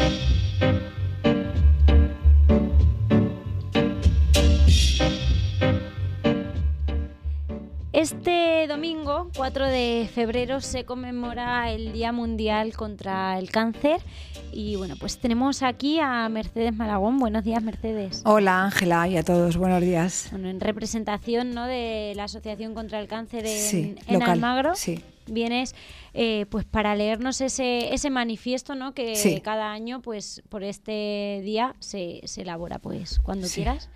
thank you Este domingo, 4 de febrero, se conmemora el Día Mundial contra el Cáncer. Y bueno, pues tenemos aquí a Mercedes Malagón. Buenos días, Mercedes. Hola, Ángela, y a todos. Buenos días. Bueno, en representación ¿no? de la Asociación contra el Cáncer en, Sí, en local, Almagro. sí. Vienes eh, pues para leernos ese, ese manifiesto ¿no? que Sí. cada año pues por este día se, se elabora pues cuando Sí. quieras.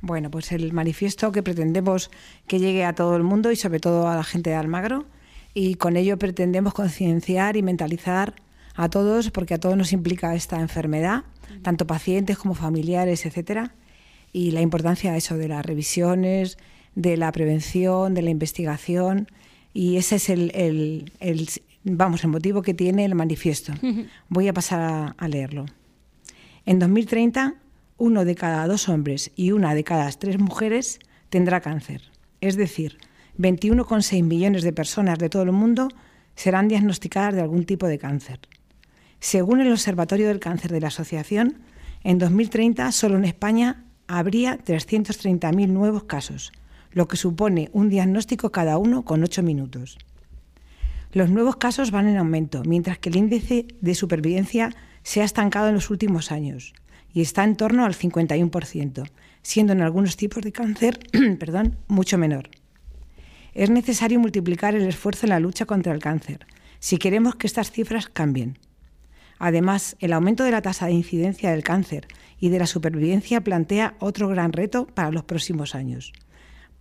Bueno, pues el manifiesto que pretendemos que llegue a todo el mundo y sobre todo a la gente de Almagro. Y con ello pretendemos concienciar y mentalizar a todos, porque a todos nos implica esta enfermedad, tanto pacientes como familiares, etcétera. Y la importancia de eso, de las revisiones, de la prevención, de la investigación. Y ese es el, el- el- vamos, el motivo que tiene el manifiesto. Voy a pasar a- a leerlo. En 2030, uno de cada dos hombres y una de cada tres mujeres tendrá cáncer. Es decir, 21,6 millones de personas de todo el mundo serán diagnosticadas de algún tipo de cáncer. Según el Observatorio del Cáncer de la Asociación, en 2030 solo en España habría 330.000 nuevos casos, lo que supone un diagnóstico cada uno con 8 minutos. Los nuevos casos van en aumento, mientras que el índice de supervivencia se ha estancado en los últimos años y está en torno al 51%, siendo en algunos tipos de cáncer perdón, mucho menor. Es necesario multiplicar el esfuerzo en la lucha contra el cáncer si queremos que estas cifras cambien. Además, el aumento de la tasa de incidencia del cáncer y de la supervivencia plantea otro gran reto para los próximos años.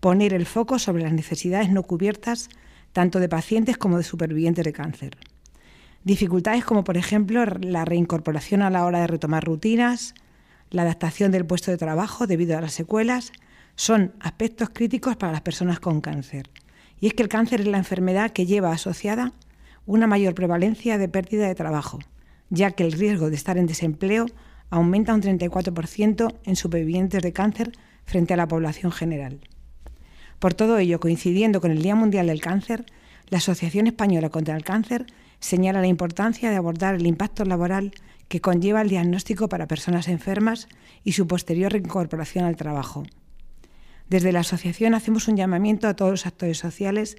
Poner el foco sobre las necesidades no cubiertas tanto de pacientes como de supervivientes de cáncer. Dificultades como, por ejemplo, la reincorporación a la hora de retomar rutinas, la adaptación del puesto de trabajo debido a las secuelas, son aspectos críticos para las personas con cáncer. Y es que el cáncer es la enfermedad que lleva asociada una mayor prevalencia de pérdida de trabajo, ya que el riesgo de estar en desempleo aumenta un 34% en supervivientes de cáncer frente a la población general. Por todo ello, coincidiendo con el Día Mundial del Cáncer, la Asociación Española contra el Cáncer señala la importancia de abordar el impacto laboral que conlleva el diagnóstico para personas enfermas y su posterior reincorporación al trabajo. Desde la asociación hacemos un llamamiento a todos los actores sociales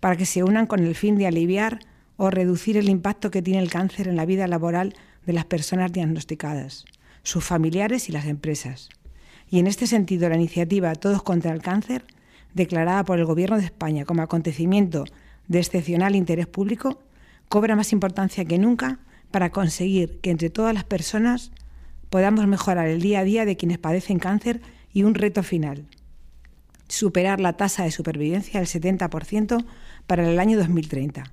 para que se unan con el fin de aliviar o reducir el impacto que tiene el cáncer en la vida laboral de las personas diagnosticadas, sus familiares y las empresas. Y en este sentido, la iniciativa Todos contra el Cáncer, declarada por el Gobierno de España como acontecimiento de excepcional interés público, cobra más importancia que nunca para conseguir que entre todas las personas podamos mejorar el día a día de quienes padecen cáncer y un reto final, superar la tasa de supervivencia del 70% para el año 2030.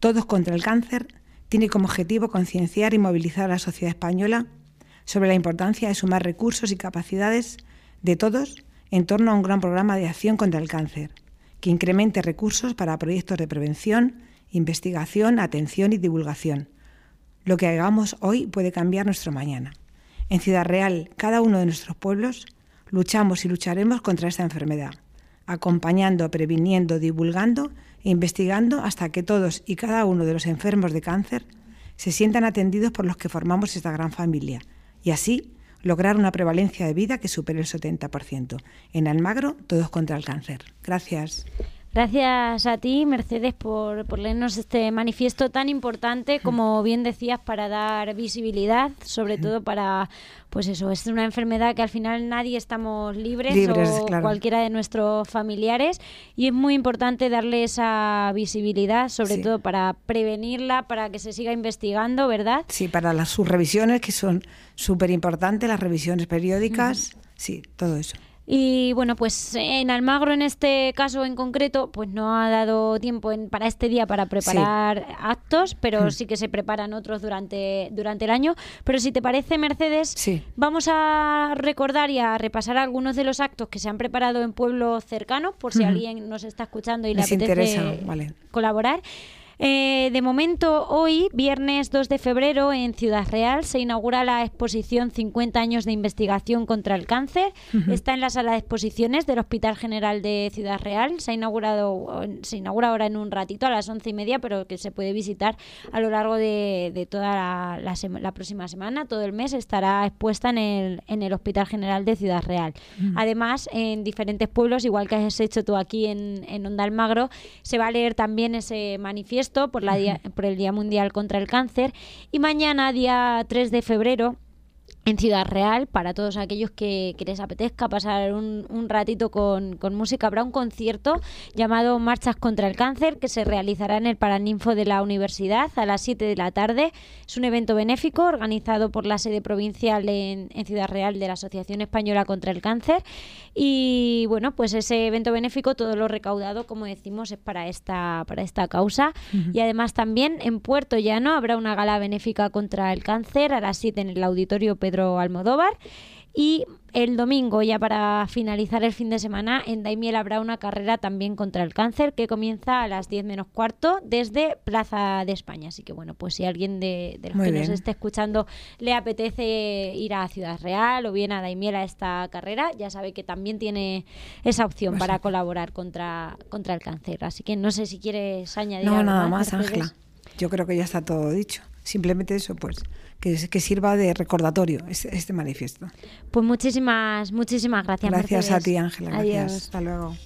Todos contra el cáncer tiene como objetivo concienciar y movilizar a la sociedad española sobre la importancia de sumar recursos y capacidades de todos en torno a un gran programa de acción contra el cáncer, que incremente recursos para proyectos de prevención, investigación, atención y divulgación. Lo que hagamos hoy puede cambiar nuestro mañana. En Ciudad Real, cada uno de nuestros pueblos, luchamos y lucharemos contra esta enfermedad, acompañando, previniendo, divulgando e investigando hasta que todos y cada uno de los enfermos de cáncer se sientan atendidos por los que formamos esta gran familia y así lograr una prevalencia de vida que supere el 70%. En Almagro, todos contra el cáncer. Gracias. Gracias a ti, Mercedes, por, por leernos este manifiesto tan importante, como bien decías, para dar visibilidad, sobre todo para, pues eso, es una enfermedad que al final nadie estamos libres, Libres, o claro. cualquiera de nuestros familiares, y es muy importante darle esa visibilidad, sobre Sí. todo para prevenirla, para que se siga investigando, ¿verdad? Sí, para las, sus revisiones, que son súper importantes, las revisiones periódicas, sí, todo eso. Y bueno, pues en Almagro en este caso en concreto, pues no ha dado tiempo en, para este día para preparar actos, pero sí que se preparan otros durante, durante el año. Pero si te parece, Mercedes, vamos a recordar y a repasar algunos de los actos que se han preparado en pueblos cercanos, por si alguien nos está escuchando y le apetece colaborar. Eh, de momento, hoy, viernes 2 de febrero, en Ciudad Real, se inaugura la exposición 50 años de investigación contra el cáncer. Está en la sala de exposiciones del Hospital General de Ciudad Real. Se ha inaugurado, se inaugura ahora en un ratito, a las once y media, pero que se puede visitar a lo largo de, toda la, próxima semana. Todo el mes estará expuesta en el, en el Hospital General de Ciudad Real. Además, en diferentes pueblos, igual que has hecho tú aquí en, en Onda Almagro, se va a leer también ese manifiesto por, la por el Día Mundial contra el Cáncer. Y mañana, día 3 de febrero, en Ciudad Real, para todos aquellos que, les apetezca pasar un, ratito con, música, habrá un concierto llamado Marchas contra el Cáncer que se realizará en el Paraninfo de la Universidad a las 7 de la tarde. Es un evento benéfico organizado por la sede provincial en, Ciudad Real de la Asociación Española contra el Cáncer. Y bueno, pues ese evento benéfico, todo lo recaudado, como decimos, es para esta, para esta causa. Y además también en Puerto Llano habrá una gala benéfica contra el cáncer a las 7 en el Auditorio Pedro Almodóvar. Y el domingo, ya para finalizar el fin de semana, en Daimiel habrá una carrera también contra el cáncer que comienza a las 10 menos cuarto desde Plaza de España. Así que bueno, pues si alguien de, los que nos esté escuchando le apetece ir a Ciudad Real o bien a Daimiel a esta carrera, ya sabe que también tiene esa opción para colaborar contra, contra el cáncer. Así que no sé si quieres añadir no, algo nada más Ángela. Yo creo que ya está todo dicho. Simplemente eso, pues que, sirva de recordatorio este, este, manifiesto. Pues muchísimas, muchísimas gracias. Gracias a ti, Ángela. Gracias. Hasta luego.